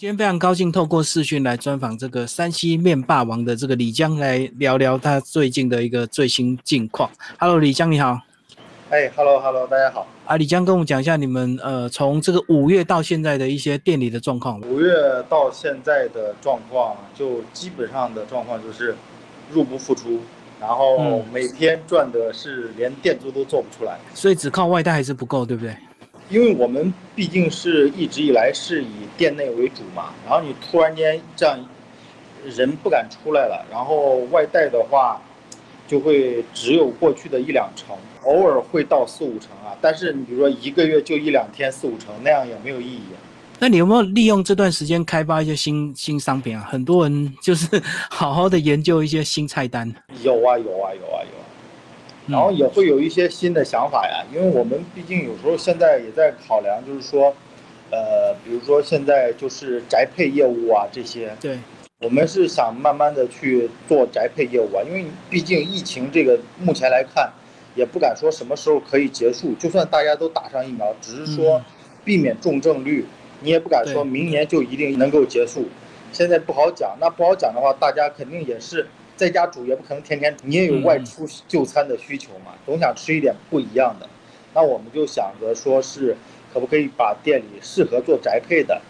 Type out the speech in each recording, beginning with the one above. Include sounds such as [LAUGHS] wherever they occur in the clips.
今天非常高兴透过视讯来专访这个山西面霸王的这个李江，来聊聊他最近的一个最新近况。Hello，李江你好。哎，Hello Hello，大家好。啊，李江跟我们讲一下你们呃从这个五月到现在的一些店里的状况。五月到现在的状况，就基本上的状况就是入不敷出，然后每天赚的是连店租都做不出来，所以只靠外带还是不够，对不对？因为我们毕竟是一直以来是以店内为主嘛，然后你突然间这样，人不敢出来了，然后外带的话，就会只有过去的一两成，偶尔会到四五成啊。但是你比如说一个月就一两天四五成，那样也没有意义。那你有没有利用这段时间开发一些新新商品啊？很多人就是 [LAUGHS] 好好的研究一些新菜单。有啊有啊有啊有。然后也会有一些新的想法呀，因为我们毕竟有时候现在也在考量，就是说，呃，比如说现在就是宅配业务啊这些，对，我们是想慢慢的去做宅配业务啊，因为毕竟疫情这个目前来看，也不敢说什么时候可以结束，就算大家都打上疫苗，只是说避免重症率，你也不敢说明年就一定能够结束，现在不好讲，那不好讲的话，大家肯定也是。在家煮也不可能天天，你也有外出就餐的需求嘛，总想吃一点不一样的。那我们就想着说是可不可以把店里适合做宅配的，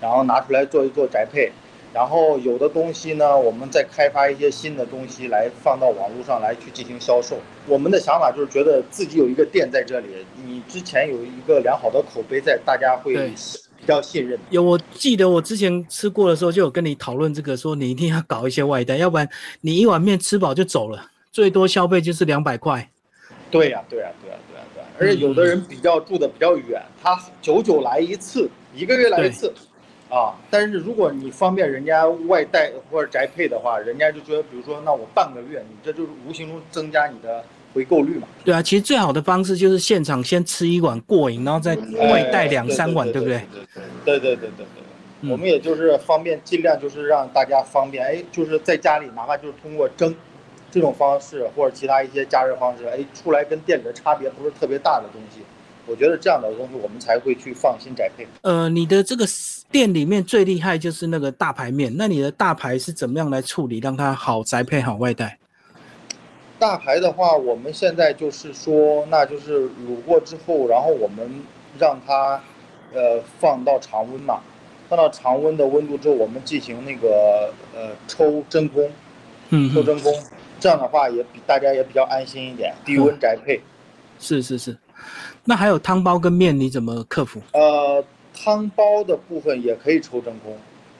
然后拿出来做一做宅配，然后有的东西呢，我们再开发一些新的东西来放到网络上来去进行销售。我们的想法就是觉得自己有一个店在这里，你之前有一个良好的口碑在，大家会。比较信任有，我记得我之前吃过的时候就有跟你讨论这个，说你一定要搞一些外带，要不然你一碗面吃饱就走了，最多消费就是两百块。对呀，对呀，对呀，对呀，对。而且有的人比较住的比较远，他久久来一次，一个月来一次，啊。但是如果你方便人家外带或者宅配的话，人家就觉得，比如说，那我半个月，你这就是无形中增加你的。回购率嘛，对啊，其实最好的方式就是现场先吃一碗过瘾，然后再外带两三碗，对不对？对对对对对对，我们也就是方便，尽量就是让大家方便，哎，就是在家里，哪怕就是通过蒸这种方式或者其他一些加热方式，哎，出来跟店里的差别不是特别大的东西，我觉得这样的东西我们才会去放心宅配。呃，你的这个店里面最厉害就是那个大排面，那你的大排是怎么样来处理，让它好宅配好外带？大排的话，我们现在就是说，那就是卤过之后，然后我们让它，呃，放到常温嘛，放到常温的温度之后，我们进行那个呃抽真空，嗯，抽真空，这样的话也比大家也比较安心一点，低温宅配。是是是，那还有汤包跟面你怎么克服？呃，汤包的部分也可以抽真空，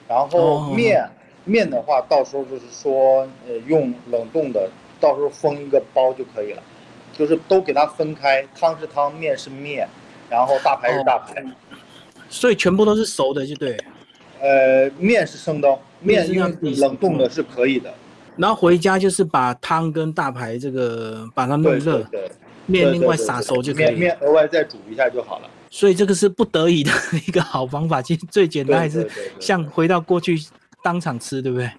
然后面面的话，到时候就是说，呃，用冷冻的。到时候封一个包就可以了，就是都给它分开，汤是汤，面是面，然后大排是大排，所以全部都是熟的就对。呃，面是生的，面因为冷冻的是可以的。然后回家就是把汤跟大排这个把它弄热，对面另外撒熟就可以。面面额外再煮一下就好了。所以这个是不得已的一个好方法，其实最简单还是像回到过去当场吃，对不对？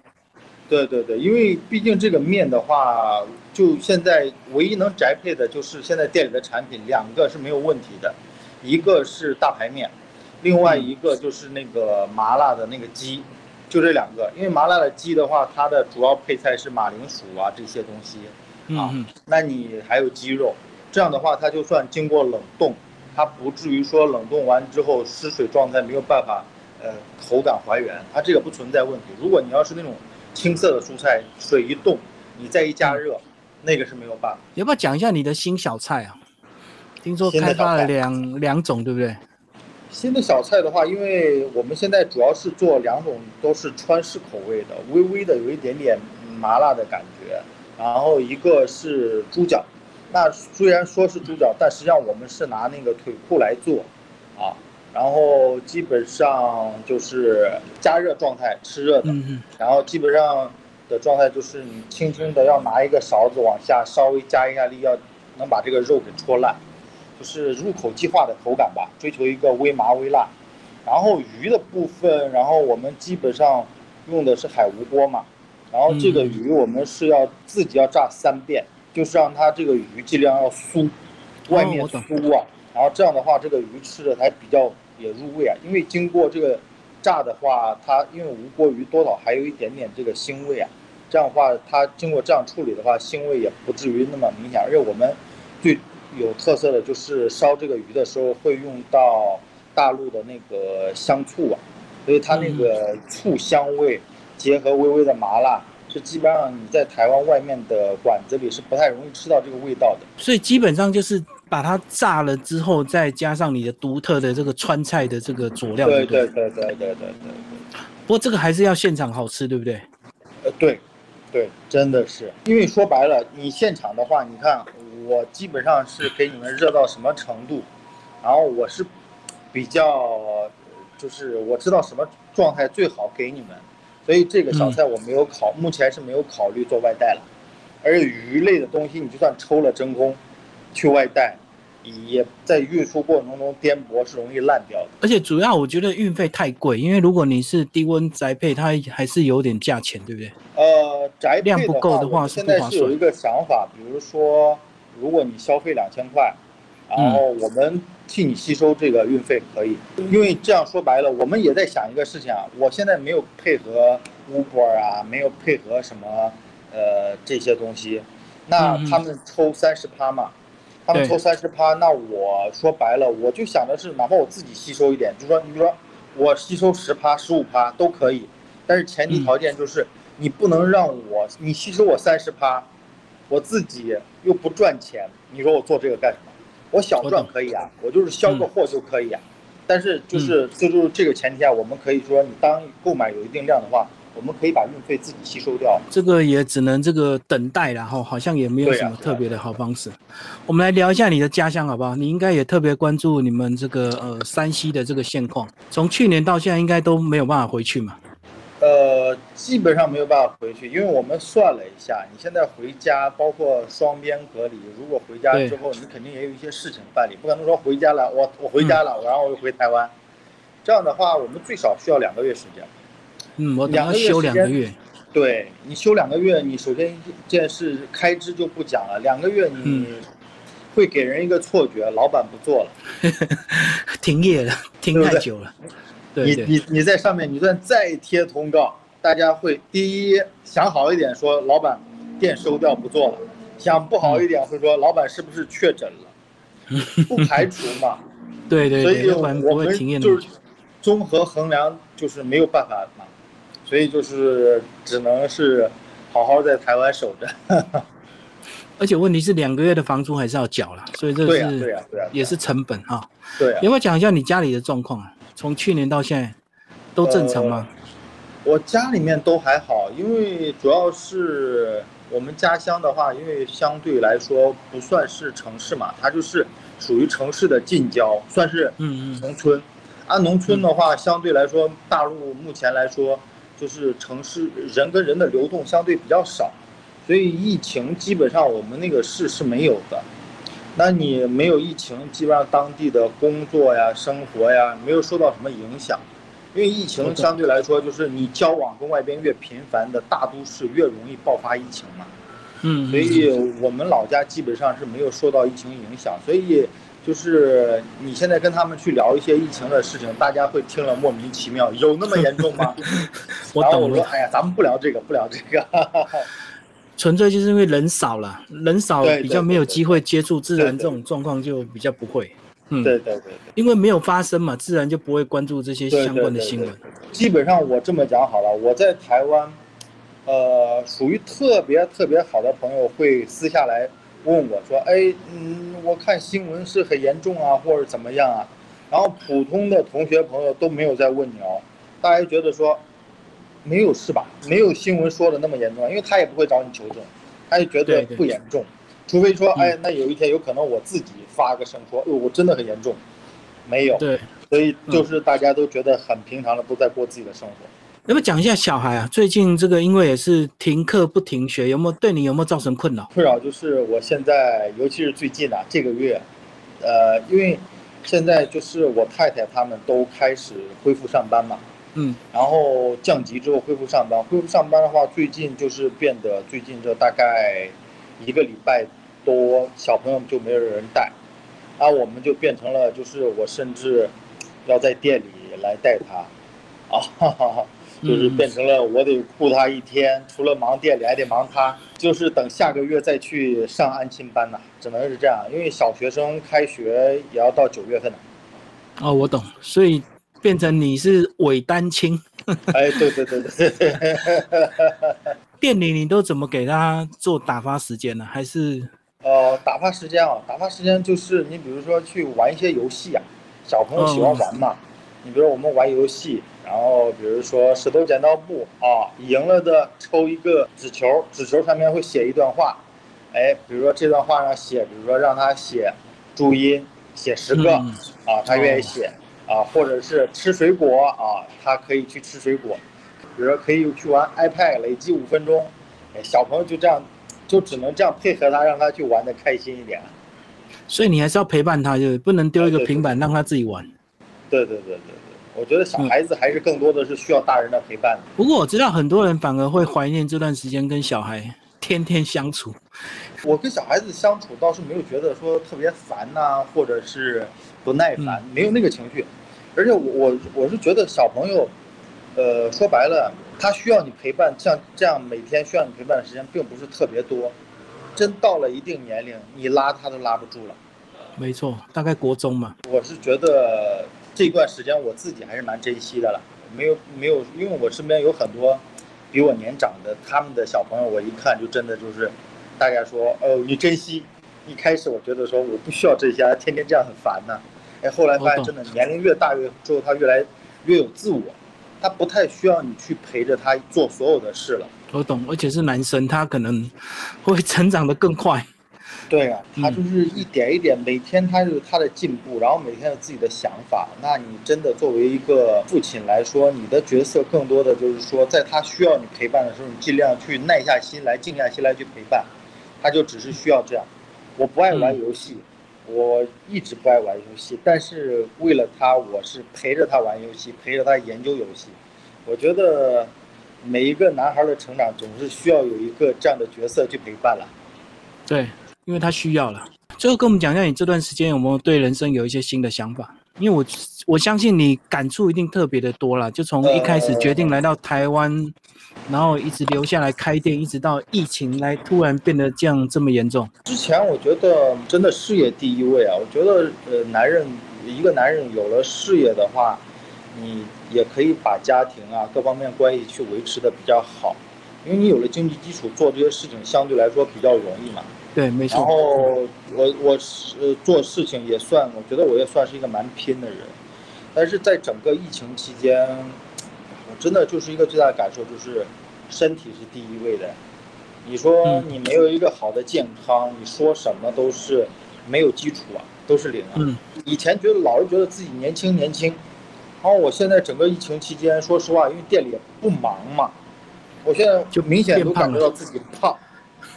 对对对，因为毕竟这个面的话，就现在唯一能宅配的就是现在店里的产品，两个是没有问题的，一个是大排面，另外一个就是那个麻辣的那个鸡，就这两个。因为麻辣的鸡的话，它的主要配菜是马铃薯啊这些东西，啊，那你还有鸡肉，这样的话它就算经过冷冻，它不至于说冷冻完之后失水状态没有办法，呃，口感还原，它这个不存在问题。如果你要是那种。青色的蔬菜，水一冻，你再一加热，那个是没有办法。要不要讲一下你的新小菜啊？听说开发了两两种，对不对？新的小菜的话，因为我们现在主要是做两种，都是川式口味的，微微的有一点点麻辣的感觉。然后一个是猪脚，那虽然说是猪脚，但实际上我们是拿那个腿裤来做，啊。然后基本上就是加热状态吃热的，然后基本上的状态就是你轻轻的要拿一个勺子往下稍微加一下力，要能把这个肉给戳烂，就是入口即化的口感吧，追求一个微麻微辣。然后鱼的部分，然后我们基本上用的是海无锅嘛，然后这个鱼我们是要自己要炸三遍，就是让它这个鱼尽量要酥，外面酥啊，然后这样的话这个鱼吃着才比较。也入味啊，因为经过这个炸的话，它因为无锅鱼多少还有一点点这个腥味啊，这样的话它经过这样处理的话，腥味也不至于那么明显。而且我们最有特色的就是烧这个鱼的时候会用到大陆的那个香醋啊，所以它那个醋香味结合微微的麻辣。是基本上你在台湾外面的馆子里是不太容易吃到这个味道的，所以基本上就是把它炸了之后，再加上你的独特的这个川菜的这个佐料。对对对对对对对。不过这个还是要现场好吃，对不对？呃，对，对，真的是，因为说白了，你现场的话，你看我基本上是给你们热到什么程度，然后我是比较，就是我知道什么状态最好给你们。所以这个小菜我没有考，目前是没有考虑做外带了。而鱼类的东西，你就算抽了真空，去外带，也在运输过程中颠簸是容易烂掉的。而且主要我觉得运费太贵，因为如果你是低温宅配，它还是有点价钱，对不对？呃，宅量不够的话，现在是有一个想法，比如说，如果你消费两千块，然后我们。替你吸收这个运费可以，因为这样说白了，我们也在想一个事情啊。我现在没有配合 Uber 啊，没有配合什么呃这些东西，那他们抽三十趴嘛，他们抽三十趴，那我说白了，我就想的是，哪怕我自己吸收一点，就说你比如说我吸收十趴、十五趴都可以，但是前提条件就是你不能让我你吸收我三十趴，我自己又不赚钱，你说我做这个干什么？我小赚可以啊，我就是销个货就可以啊，但是就是这就是这个前提下，我们可以说你当购买有一定量的话，我们可以把运费自己吸收掉。这个也只能这个等待然后好像也没有什么特别的好方式。我们来聊一下你的家乡好不好？你应该也特别关注你们这个呃山西的这个现况，从去年到现在应该都没有办法回去嘛。呃，基本上没有办法回去，因为我们算了一下，你现在回家，包括双边隔离，如果回家之后，你肯定也有一些事情办理，不可能说回家了，我我回家了，然后我又回台湾，这样的话，我们最少需要两个月时间。嗯，我两个月休两个月。对你休两个月，你首先一件事开支就不讲了，两个月你会给人一个错觉，老板不做了，[LAUGHS] 停业了，停太久了。对你你你在上面，你算再贴通告，大家会第一想好一点说老板店收掉不做了，想不好一点会说老板是不是确诊了，[LAUGHS] 不排除嘛。对对，所以我们就是综合衡量，就是没有办法嘛，所以就是只能是好好在台湾守着。[LAUGHS] 而且问题是两个月的房租还是要缴了，所以这是对啊对啊对呀，也是成本哈。对，有没有讲一下你家里的状况啊？从去年到现在，都正常吗？我家里面都还好，因为主要是我们家乡的话，因为相对来说不算是城市嘛，它就是属于城市的近郊，算是嗯嗯农村。按农村的话，相对来说，大陆目前来说就是城市人跟人的流动相对比较少，所以疫情基本上我们那个市是没有的。那你没有疫情，基本上当地的工作呀、生活呀，没有受到什么影响，因为疫情相对来说，就是你交往跟外边越频繁的大都市越容易爆发疫情嘛。嗯，所以我们老家基本上是没有受到疫情影响，所以就是你现在跟他们去聊一些疫情的事情，大家会听了莫名其妙，有那么严重吗？[LAUGHS] 我懂了。哎呀，咱们不聊这个，不聊这个。[LAUGHS] 纯粹就是因为人少了，人少比较没有机会接触，自然这种状况就比较不会。嗯，对对对，因为没有发生嘛，自然就不会关注这些相关的新闻。基本上我这么讲好了，我在台湾，呃，属于特别特别好的朋友会私下来问我说：“哎，嗯，我看新闻是很严重啊，或者怎么样啊？”然后普通的同学朋友都没有在问你哦，大家觉得说。没有事吧？没有新闻说的那么严重，因为他也不会找你求证，他也觉得不严重，除非说，哎，那有一天有可能我自己发个声说，我真的很严重，没有，对，所以就是大家都觉得很平常的，都在过自己的生活。那么讲一下小孩啊，最近这个因为也是停课不停学，有没有对你有没有造成困扰？困扰就是我现在，尤其是最近啊，这个月，呃，因为现在就是我太太他们都开始恢复上班嘛。嗯，然后降级之后恢复上班，恢复上班的话，最近就是变得最近这大概一个礼拜多，小朋友就没有人带，啊，我们就变成了就是我甚至要在店里来带他，啊，哈哈，就是变成了我得顾他一天，除了忙店里还得忙他，就是等下个月再去上安亲班呐，只能是这样，因为小学生开学也要到九月份呢。哦，我懂，所以变成你是伪单亲。[LAUGHS] 哎，对对对对。[LAUGHS] 店里你都怎么给他做打发时间呢？还是？呃，打发时间啊，打发时间就是你比如说去玩一些游戏啊，小朋友喜欢玩嘛。你比如说我们玩游戏，然后比如说石头剪刀布啊，赢了的抽一个纸球，纸球上面会写一段话，哎，比如说这段话上写，比如说让他写注音，写十个啊，他愿意写啊，或者是吃水果啊，他可以去吃水果，比如说可以去玩 iPad，累计五分钟，哎，小朋友就这样。就只能这样配合他，让他去玩的开心一点。所以你还是要陪伴他，就是不能丢一个平板让他自己玩。对对对对对，我觉得小孩子还是更多的是需要大人的陪伴。不过我知道很多人反而会怀念这段时间跟小孩天天相处。我跟小孩子相处倒是没有觉得说特别烦呐，或者是不耐烦，没有那个情绪。而且我我我是觉得小朋友，呃，说白了。他需要你陪伴，像这样每天需要你陪伴的时间并不是特别多，真到了一定年龄，你拉他都拉不住了。没错，大概国中嘛。我是觉得这段时间我自己还是蛮珍惜的了，没有没有，因为我身边有很多比我年长的，他们的小朋友，我一看就真的就是，大家说哦你珍惜，一开始我觉得说我不需要这些，天天这样很烦呢，哎后来发现真的年龄越大越之后他越来越有自我。他不太需要你去陪着他做所有的事了。我懂，而且是男生，他可能会成长的更快。对啊，他就是一点一点，每天他有他的进步，然后每天有自己的想法。那你真的作为一个父亲来说，你的角色更多的就是说，在他需要你陪伴的时候，你尽量去耐下心来，静下心来去陪伴。他就只是需要这样。我不爱玩游戏。我一直不爱玩游戏，但是为了他，我是陪着他玩游戏，陪着他研究游戏。我觉得每一个男孩的成长总是需要有一个这样的角色去陪伴了。对，因为他需要了。最后跟我们讲一下，你这段时间有没有对人生有一些新的想法？因为我我相信你感触一定特别的多了，就从一开始决定来到台湾。然后一直留下来开店，一直到疫情来突然变得这样这么严重。之前我觉得真的事业第一位啊！我觉得呃，男人一个男人有了事业的话，你也可以把家庭啊各方面关系去维持的比较好，因为你有了经济基础，做这些事情相对来说比较容易嘛。对，没错。然后我我是做事情也算，我觉得我也算是一个蛮拼的人，但是在整个疫情期间。我真的就是一个最大的感受，就是身体是第一位的。你说你没有一个好的健康，你说什么都是没有基础啊，都是零啊。以前觉得老是觉得自己年轻年轻，然后我现在整个疫情期间，说实话，因为店里也不忙嘛，我现在就明显都感觉到自己胖，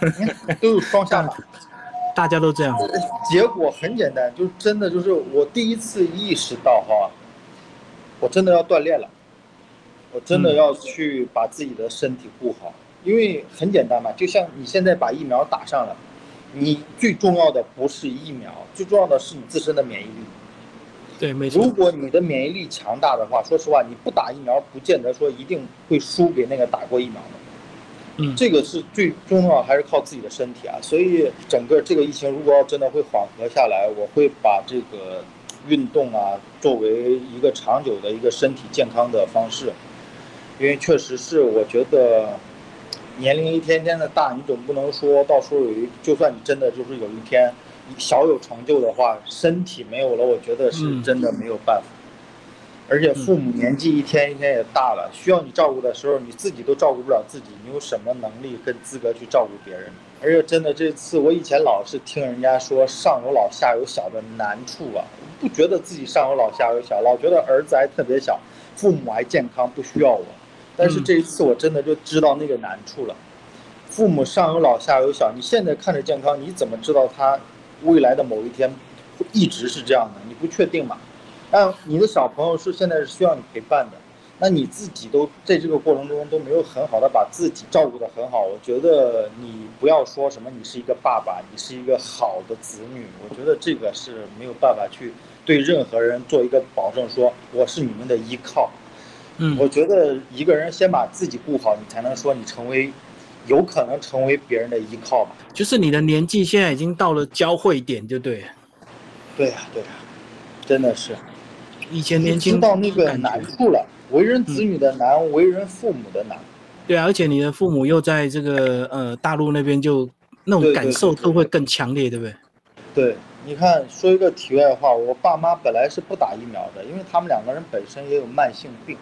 [LAUGHS] 都有双下巴。[LAUGHS] 大家都这样。结果很简单，就真的就是我第一次意识到哈，我真的要锻炼了。我真的要去把自己的身体顾好，因为很简单嘛，就像你现在把疫苗打上了，你最重要的不是疫苗，最重要的是你自身的免疫力。对，没错。如果你的免疫力强大的话，说实话，你不打疫苗，不见得说一定会输给那个打过疫苗的。嗯，这个是最重要，还是靠自己的身体啊。所以整个这个疫情如果要真的会缓和下来，我会把这个运动啊作为一个长久的一个身体健康的方式。因为确实是，我觉得年龄一天天的大，你总不能说到时候有一，就算你真的就是有一天小有成就的话，身体没有了，我觉得是真的没有办法。而且父母年纪一天一天也大了，需要你照顾的时候，你自己都照顾不了自己，你有什么能力跟资格去照顾别人？而且真的这次，我以前老是听人家说上有老下有小的难处啊，不觉得自己上有老下有小，老觉得儿子还特别小，父母还健康，不需要我。但是这一次我真的就知道那个难处了，父母上有老下有小，你现在看着健康，你怎么知道他未来的某一天会一直是这样的？你不确定嘛？但你的小朋友是现在是需要你陪伴的，那你自己都在这个过程中都没有很好的把自己照顾得很好，我觉得你不要说什么你是一个爸爸，你是一个好的子女，我觉得这个是没有办法去对任何人做一个保证，说我是你们的依靠。嗯，我觉得一个人先把自己顾好，你才能说你成为，有可能成为别人的依靠吧。就是你的年纪现在已经到了交汇点，就对。对呀，对呀，真的是。以前年轻到那个难处了，为人子女的难，为人父母的难。对啊，而且你的父母又在这个呃大陆那边，就那种感受都会更强烈，对不对？对，你看，说一个题外话，我爸妈本来是不打疫苗的，因为他们两个人本身也有慢性病。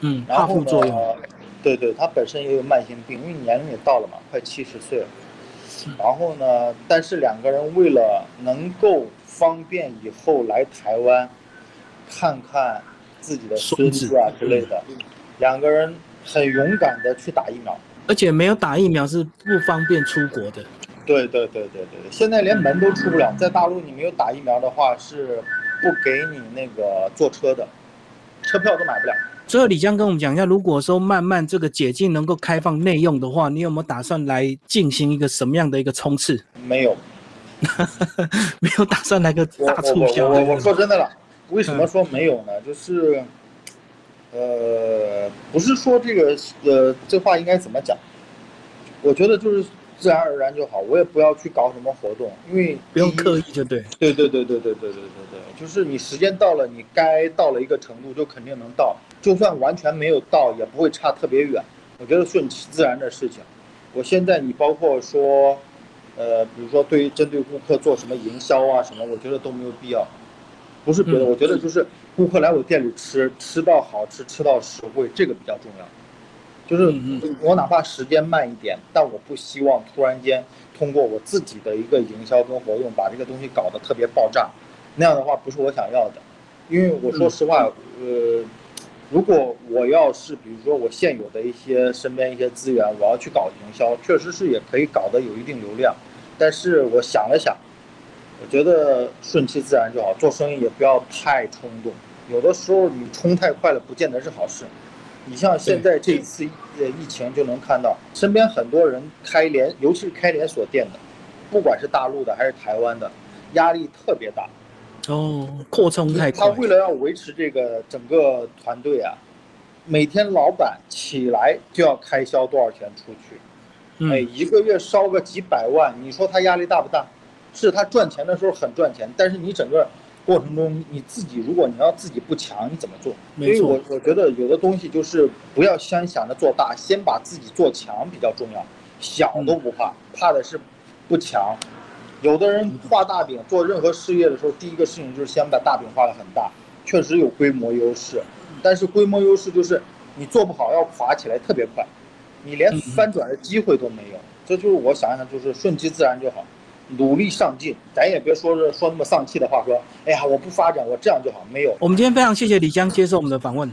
嗯，怕副作用。对对，他本身也有慢性病，因为年龄也到了嘛，快七十岁了。然后呢，但是两个人为了能够方便以后来台湾看看自己的孙子啊之类的，两个人很勇敢的去打疫苗。而且没有打疫苗是不方便出国的。对对对对对，现在连门都出不了，在大陆你没有打疫苗的话是不给你那个坐车的，车票都买不了。最后，李江跟我们讲一下，如果说慢慢这个解禁能够开放内用的话，你有没有打算来进行一个什么样的一个冲刺？没有，[LAUGHS] 没有打算来个大促销。我我说真的了，为什么说没有呢？就是，呃，不是说这个呃，这话应该怎么讲？我觉得就是。自然而然就好，我也不要去搞什么活动，因为不用刻意就对。对对对对对对对对对，就是你时间到了，你该到了一个程度就肯定能到，就算完全没有到，也不会差特别远。我觉得顺其自然的事情。我现在你包括说，呃，比如说对于针对顾客做什么营销啊什么，我觉得都没有必要。不是别的，我觉得就是顾客来我店里吃，吃到好吃，吃到实惠，这个比较重要。就是我哪怕时间慢一点，但我不希望突然间通过我自己的一个营销跟活动把这个东西搞得特别爆炸，那样的话不是我想要的。因为我说实话，呃，如果我要是比如说我现有的一些身边一些资源，我要去搞营销，确实是也可以搞得有一定流量。但是我想了想，我觉得顺其自然就好，做生意也不要太冲动。有的时候你冲太快了，不见得是好事。你像现在这一次呃疫情就能看到，身边很多人开连，尤其是开连锁店的，不管是大陆的还是台湾的，压力特别大。哦，扩充太快。他为了要维持这个整个团队啊，每天老板起来就要开销多少钱出去，每一个月烧个几百万，你说他压力大不大？是他赚钱的时候很赚钱，但是你整个。过程中你自己，如果你要自己不强，你怎么做？所以我我觉得有的东西就是不要先想着做大，先把自己做强比较重要。小都不怕，怕的是不强。有的人画大饼做任何事业的时候，第一个事情就是先把大饼画得很大，确实有规模优势。但是规模优势就是你做不好要垮起来特别快，你连翻转的机会都没有。这就是我想想，就是顺其自然就好。努力上进，咱也别说是说那么丧气的话，说，哎呀，我不发展，我这样就好，没有。我们今天非常谢谢李江接受我们的访问。